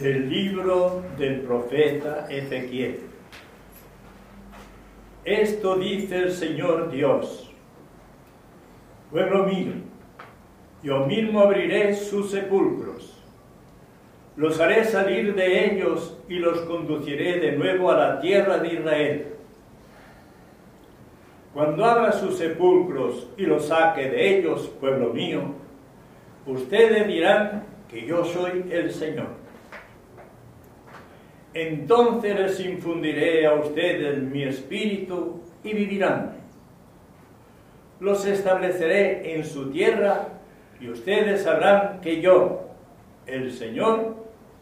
Del libro del profeta Ezequiel. Esto dice el Señor Dios. Pueblo mío, yo mismo abriré sus sepulcros. Los haré salir de ellos y los conduciré de nuevo a la tierra de Israel. Cuando abra sus sepulcros y los saque de ellos, pueblo mío, ustedes dirán que yo soy el Señor. Entonces les infundiré a ustedes mi espíritu y vivirán. Los estableceré en su tierra y ustedes sabrán que yo, el Señor,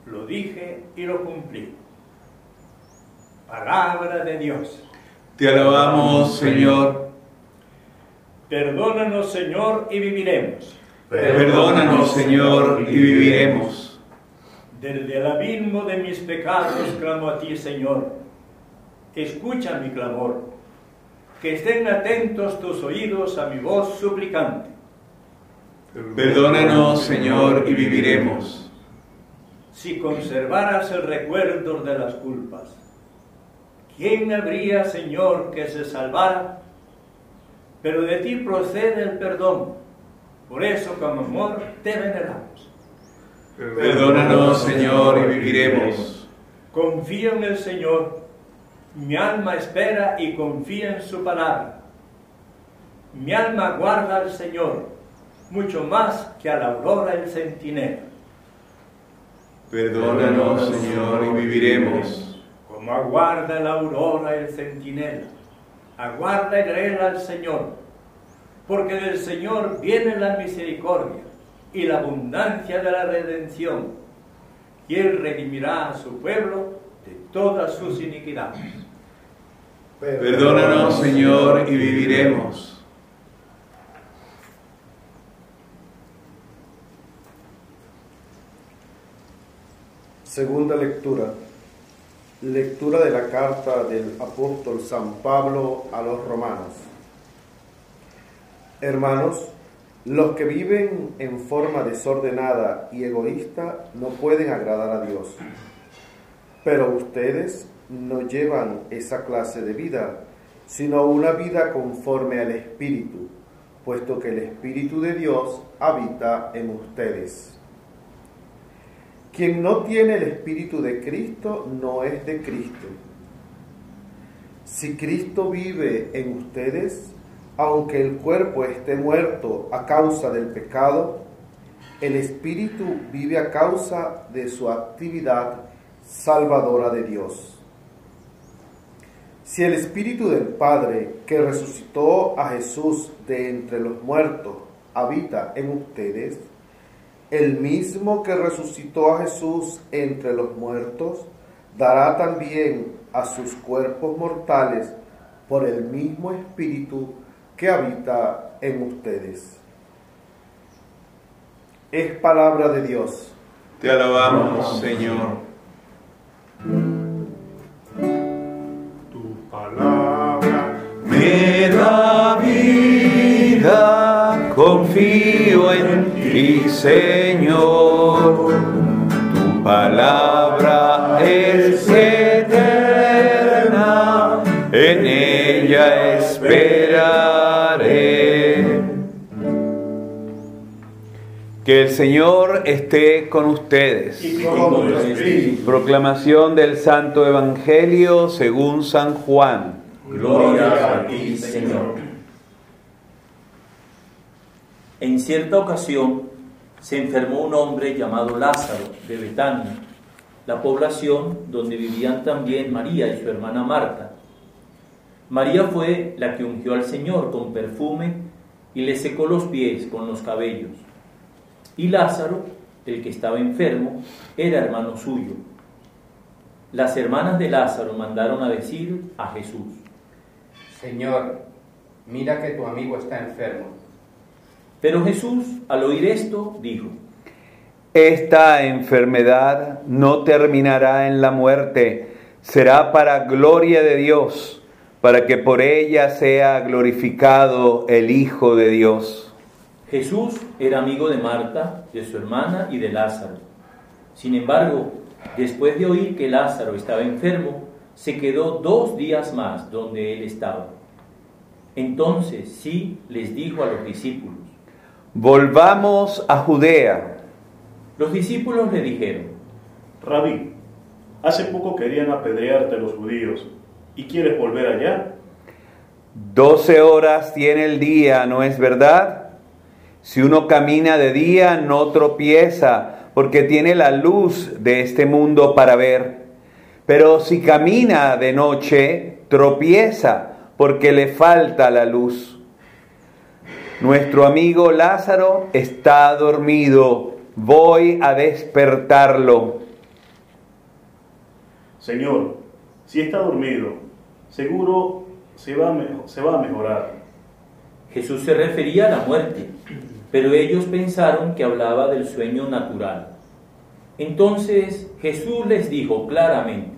lo dije y lo cumplí. Palabra de Dios. Te alabamos, Señor. Perdónanos, Señor, y viviremos. Perdónanos, Señor, y viviremos. Desde el abismo de mis pecados clamo a ti, Señor. Escucha mi clamor. Que estén atentos tus oídos a mi voz suplicante. Perdónanos, Señor, y viviremos. Si conservaras el recuerdo de las culpas, ¿quién habría, Señor, que se salvara? Pero de ti procede el perdón. Por eso, con amor, te veneramos. Perdónanos, Señor, y viviremos. Confío en el Señor. Mi alma espera y confía en su palabra. Mi alma guarda al Señor, mucho más que a la aurora el centinela. Perdónanos, Señor, y viviremos. Como aguarda la aurora el centinela, aguarda Israel al Señor, porque del Señor viene la misericordia y la abundancia de la redención, y Él redimirá a su pueblo de todas sus iniquidades. Perdónanos, Señor, y viviremos. Segunda lectura. Lectura de la carta del apóstol San Pablo a los romanos. Hermanos, los que viven en forma desordenada y egoísta no pueden agradar a Dios. Pero ustedes no llevan esa clase de vida, sino una vida conforme al Espíritu, puesto que el Espíritu de Dios habita en ustedes. Quien no tiene el Espíritu de Cristo no es de Cristo. Si Cristo vive en ustedes, aunque el cuerpo esté muerto a causa del pecado, el Espíritu vive a causa de su actividad salvadora de Dios. Si el Espíritu del Padre que resucitó a Jesús de entre los muertos habita en ustedes, el mismo que resucitó a Jesús entre los muertos, dará también a sus cuerpos mortales por el mismo Espíritu que habita en ustedes. Es palabra de Dios. Te alabamos, Señor. Tu palabra Me da vida, confío en ti, Señor. Tu palabra Que el Señor esté con ustedes. Y con. Proclamación del Santo Evangelio según San Juan. Gloria a ti, Señor. En cierta ocasión se enfermó un hombre llamado Lázaro de Betania, la población donde vivían también María y su hermana Marta. María fue la que ungió al Señor con perfume y le secó los pies con los cabellos. Y Lázaro, el que estaba enfermo, era hermano suyo. Las hermanas de Lázaro mandaron a decir a Jesús, Señor, mira que tu amigo está enfermo. Pero Jesús, al oír esto, dijo, Esta enfermedad no terminará en la muerte, será para gloria de Dios, para que por ella sea glorificado el Hijo de Dios. Jesús era amigo de Marta, de su hermana y de Lázaro. Sin embargo, Después de oír que Lázaro estaba enfermo, se quedó dos días más donde él estaba. Entonces sí les dijo a los discípulos. Volvamos a Judea. Los discípulos le dijeron, Rabí, hace poco querían apedrearte los judíos. ¿Y quieres volver allá? Doce horas tiene el día, ¿no es verdad? Si uno camina de día, no tropieza, porque tiene la luz de este mundo para ver. Pero si camina de noche, tropieza, porque le falta la luz. Nuestro amigo Lázaro está dormido, voy a despertarlo. Señor, si está dormido, seguro se va a, me- se va a mejorar. Jesús se refería a la muerte, pero ellos pensaron que hablaba del sueño natural. Entonces Jesús les dijo claramente,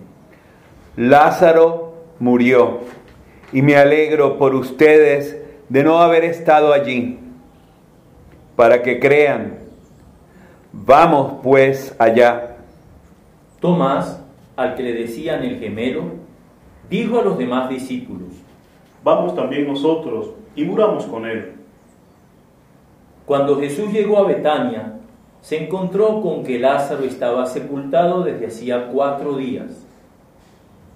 Lázaro murió y me alegro por ustedes de no haber estado allí, para que crean. Vamos pues allá. Tomás, al que le decían el gemelo, dijo a los demás discípulos, Vamos también nosotros y muramos con él. Cuando Jesús llegó a Betania, se encontró con que Lázaro estaba sepultado desde hacía cuatro días.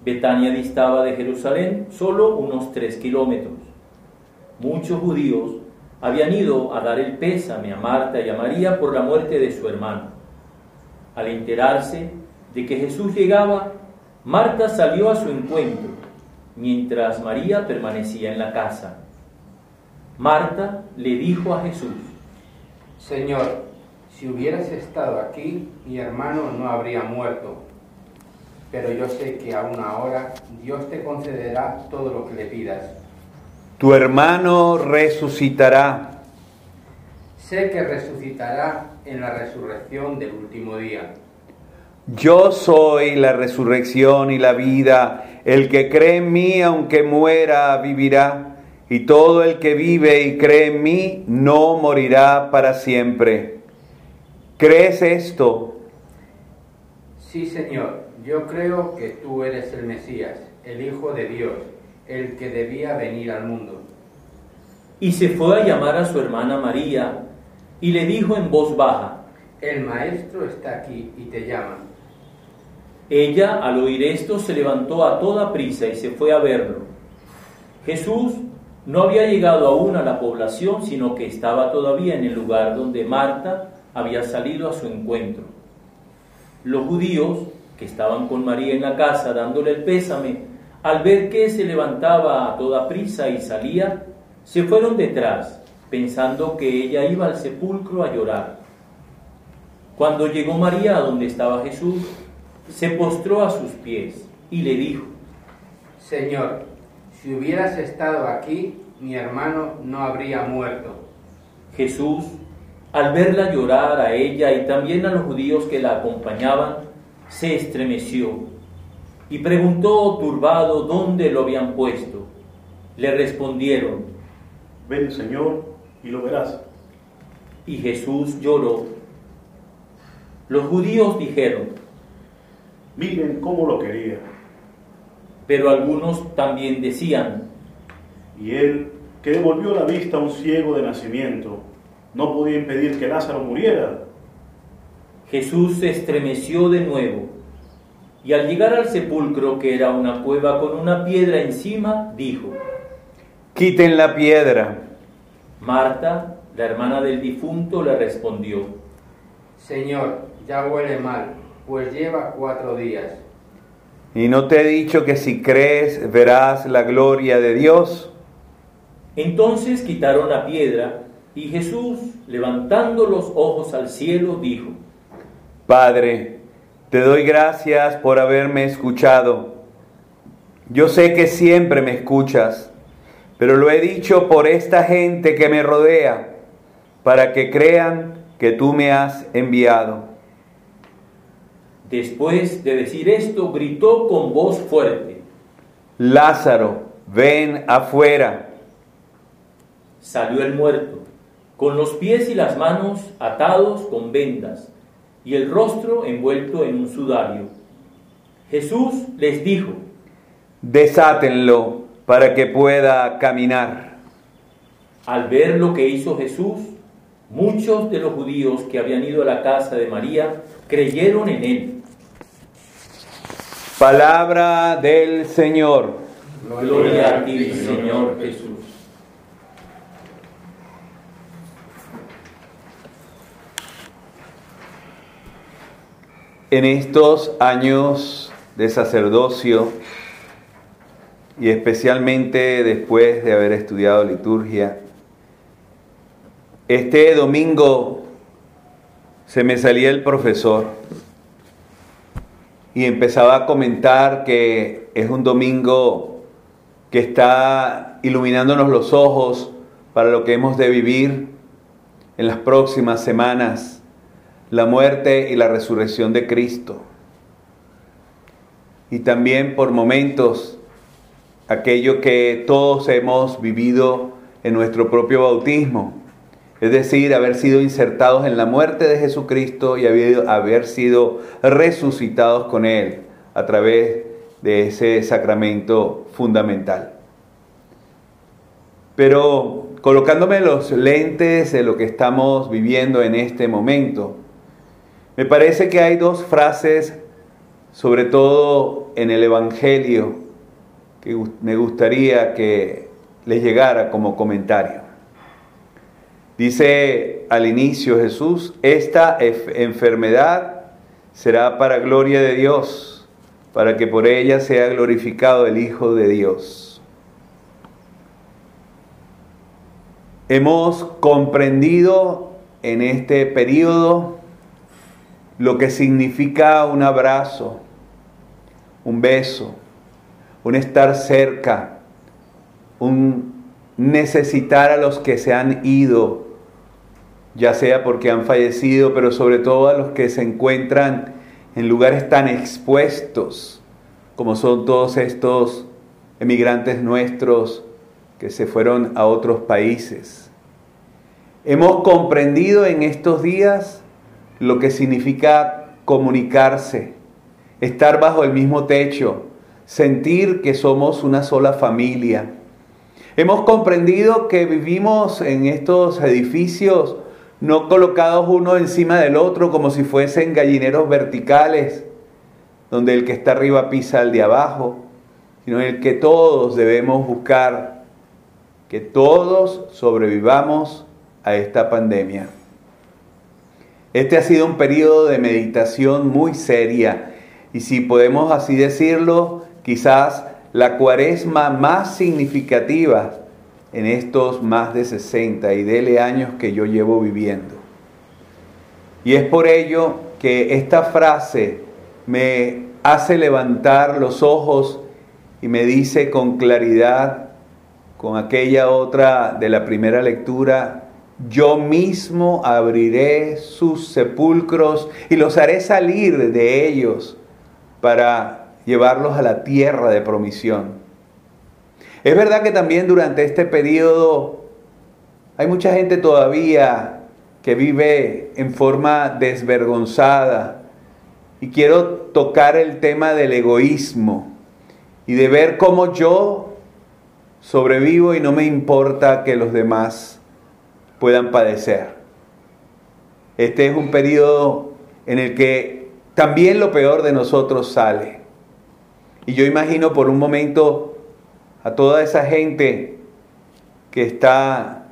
Betania distaba de Jerusalén solo unos tres kilómetros. Muchos judíos habían ido a dar el pésame a Marta y a María por la muerte de su hermano. Al enterarse de que Jesús llegaba, Marta salió a su encuentro, mientras María permanecía en la casa. Marta le dijo a Jesús, Señor, si hubieras estado aquí, mi hermano no habría muerto. Pero yo sé que aún ahora Dios te concederá todo lo que le pidas. Tu hermano resucitará. Sé que resucitará en la resurrección del último día. Yo soy la resurrección y la vida. El que cree en mí, aunque muera, vivirá. Y todo el que vive y cree en mí, no morirá para siempre. ¿Crees esto? Sí, Señor, yo creo que tú eres el Mesías, el Hijo de Dios, el que debía venir al mundo. y se fue a llamar a su hermana María y le dijo en voz baja, El Maestro está aquí y te llama. Ella, al oír esto, se levantó a toda prisa y se fue a verlo. Jesús no había llegado aún a la población, sino que estaba todavía en el lugar donde Marta había salido a su encuentro. Los judíos, que estaban con María en la casa dándole el pésame, al ver que se levantaba a toda prisa y salía, se fueron detrás, pensando que ella iba al sepulcro a llorar. Cuando llegó María a donde estaba Jesús, se postró a sus pies y le dijo, Señor, si hubieras estado aquí, mi hermano no habría muerto. Jesús, al verla llorar a ella y también a los judíos que la acompañaban, se estremeció y preguntó turbado dónde lo habían puesto. Le respondieron, Ven, Señor, y lo verás. y Jesús lloró. Los judíos dijeron, Miren cómo lo quería. Pero algunos también decían, Y él, que devolvió la vista a un ciego de nacimiento, no podía impedir que Lázaro muriera. Jesús se estremeció de nuevo y al llegar al sepulcro, que era una cueva con una piedra encima, dijo, Quiten la piedra. Marta, la hermana del difunto, le respondió, Señor, ya huele mal, pues lleva cuatro días. ¿Y no te he dicho que si crees verás la gloria de Dios? Entonces quitaron la piedra y Jesús, levantando los ojos al cielo, dijo, Padre, te doy gracias por haberme escuchado. Yo sé que siempre me escuchas, pero lo he dicho por esta gente que me rodea, para que crean que tú me has enviado. Después de decir esto, gritó con voz fuerte. Lázaro, ven afuera. Salió el muerto, con los pies y las manos atados con vendas, y el rostro envuelto en un sudario. Jesús les dijo, Desátenlo para que pueda caminar. al ver lo que hizo Jesús, muchos de los judíos que habían ido a la casa de María creyeron en él. Palabra del Señor. Gloria a ti, Señor Jesús. En estos años de sacerdocio y especialmente después de haber estudiado liturgia, este domingo se me salía el profesor y empezaba a comentar que es un domingo que está iluminándonos los ojos para lo que hemos de vivir en las próximas semanas, la muerte y la resurrección de Cristo. Y también por momentos aquello que todos hemos vivido en nuestro propio bautismo, es decir, haber sido insertados en la muerte de Jesucristo y haber, sido resucitados con Él a través de ese sacramento fundamental. Pero colocándome los lentes de lo que estamos viviendo en este momento, me parece que hay dos frases, sobre todo en el Evangelio, que me gustaría que les llegara como comentario. Dice al inicio Jesús, esta enfermedad será para gloria de Dios, para que por ella sea glorificado el Hijo de Dios. Hemos comprendido en este periodo lo que significa un abrazo, un beso, un estar cerca, un necesitar a los que se han ido, ya sea porque han fallecido, pero sobre todo a los que se encuentran en lugares tan expuestos como son todos estos emigrantes nuestros que se fueron a otros países. Hemos comprendido en estos días lo que significa comunicarse, estar bajo el mismo techo, sentir que somos una sola familia. Hemos comprendido que vivimos en estos edificios no colocados uno encima del otro como si fuesen gallineros verticales, donde el que está arriba pisa al de abajo, sino el que todos debemos buscar que todos sobrevivamos a esta pandemia. Este ha sido un periodo de meditación muy seria y si podemos así decirlo, quizás la cuaresma más significativa en estos más de 60 y dele años que yo llevo viviendo. Y es por ello que esta frase me hace levantar los ojos y me dice con claridad, con aquella otra de la primera lectura, yo mismo abriré sus sepulcros y los haré salir de ellos para llevarlos a la tierra de promisión. Es verdad que también durante este periodo hay mucha gente todavía que vive en forma desvergonzada. Y quiero tocar el tema del egoísmo y de ver cómo yo sobrevivo y no me importa que los demás puedan padecer. Este es un periodo en el que también lo peor de nosotros sale. Y yo imagino por un momento a toda esa gente que está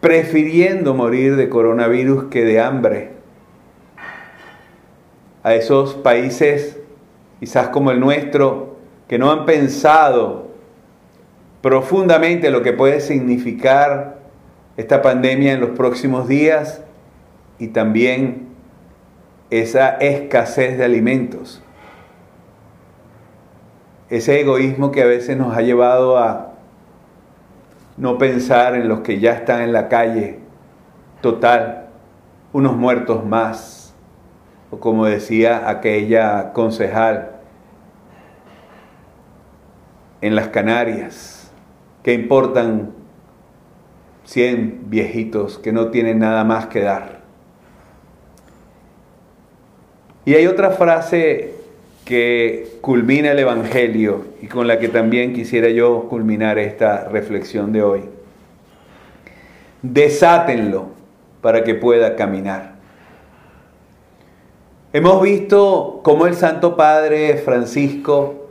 prefiriendo morir de coronavirus que de hambre, a esos países quizás como el nuestro que no han pensado profundamente lo que puede significar esta pandemia en los próximos días y también esa escasez de alimentos ese egoísmo que a veces nos ha llevado a no pensar en los que ya están en la calle, total, unos muertos más, o como decía aquella concejal, en las Canarias, que importan 100 viejitos que no tienen nada más que dar. Y hay otra frase que culmina el Evangelio y con la que también quisiera yo culminar esta reflexión de hoy. Desátenlo para que pueda caminar. Hemos visto cómo el Santo Padre Francisco,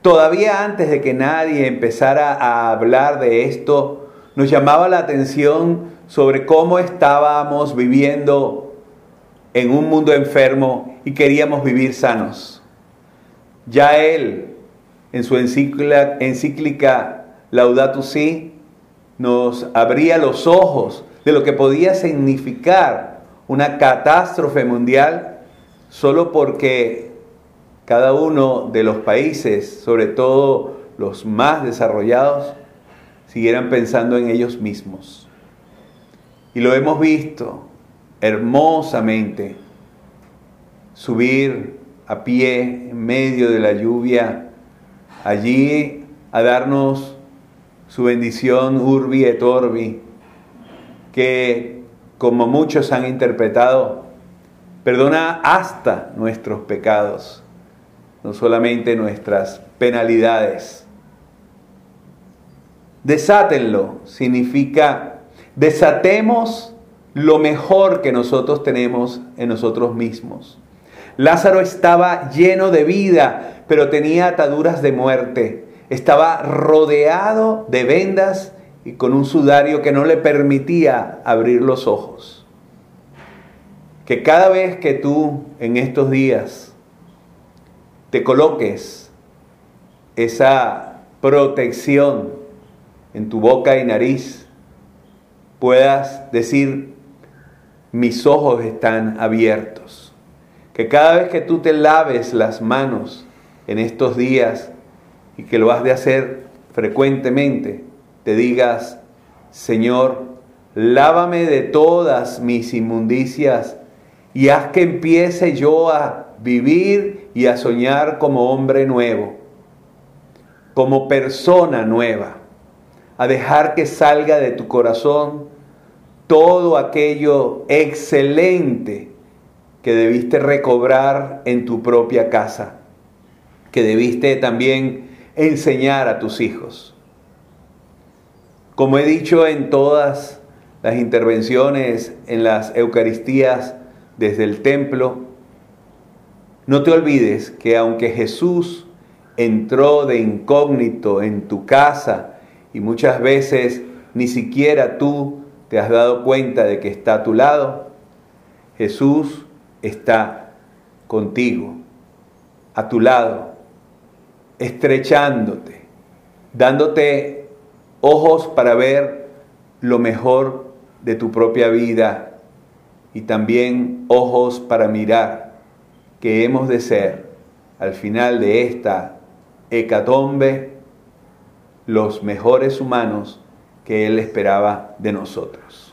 todavía antes de que nadie empezara a hablar de esto, nos llamaba la atención sobre cómo estábamos viviendo en un mundo enfermo y queríamos vivir sanos. Ya él, en su encíclica, encíclica Laudato Si, nos abría los ojos de lo que podía significar una catástrofe mundial solo porque cada uno de los países, sobre todo los más desarrollados, siguieran pensando en ellos mismos. Y lo hemos visto hermosamente subir a pie en medio de la lluvia allí a darnos su bendición urbi et orbi, que como muchos han interpretado, perdona hasta nuestros pecados, no solamente nuestras penalidades. Desátenlo significa desatemos lo mejor que nosotros tenemos en nosotros mismos. Lázaro estaba lleno de vida, pero tenía ataduras de muerte. Estaba rodeado de vendas y con un sudario que no le permitía abrir los ojos. Que cada vez que tú en estos días te coloques esa protección en tu boca y nariz, puedas decir, mis ojos están abiertos. Que cada vez que tú te laves las manos en estos días y que lo has de hacer frecuentemente, te digas, Señor, lávame de todas mis inmundicias y haz que empiece yo a vivir y a soñar como hombre nuevo, como persona nueva, a dejar que salga de tu corazón todo aquello excelente que debiste recobrar en tu propia casa, que debiste también enseñar a tus hijos. Como he dicho en todas las intervenciones en las Eucaristías desde el templo, no te olvides que aunque Jesús entró de incógnito en tu casa y muchas veces ni siquiera tú ¿Te has dado cuenta de que está a tu lado? Jesús está contigo, a tu lado, estrechándote, dándote ojos para ver lo mejor de tu propia vida y también ojos para mirar que hemos de ser al final de esta hecatombe los mejores humanos que Él esperaba de nosotros.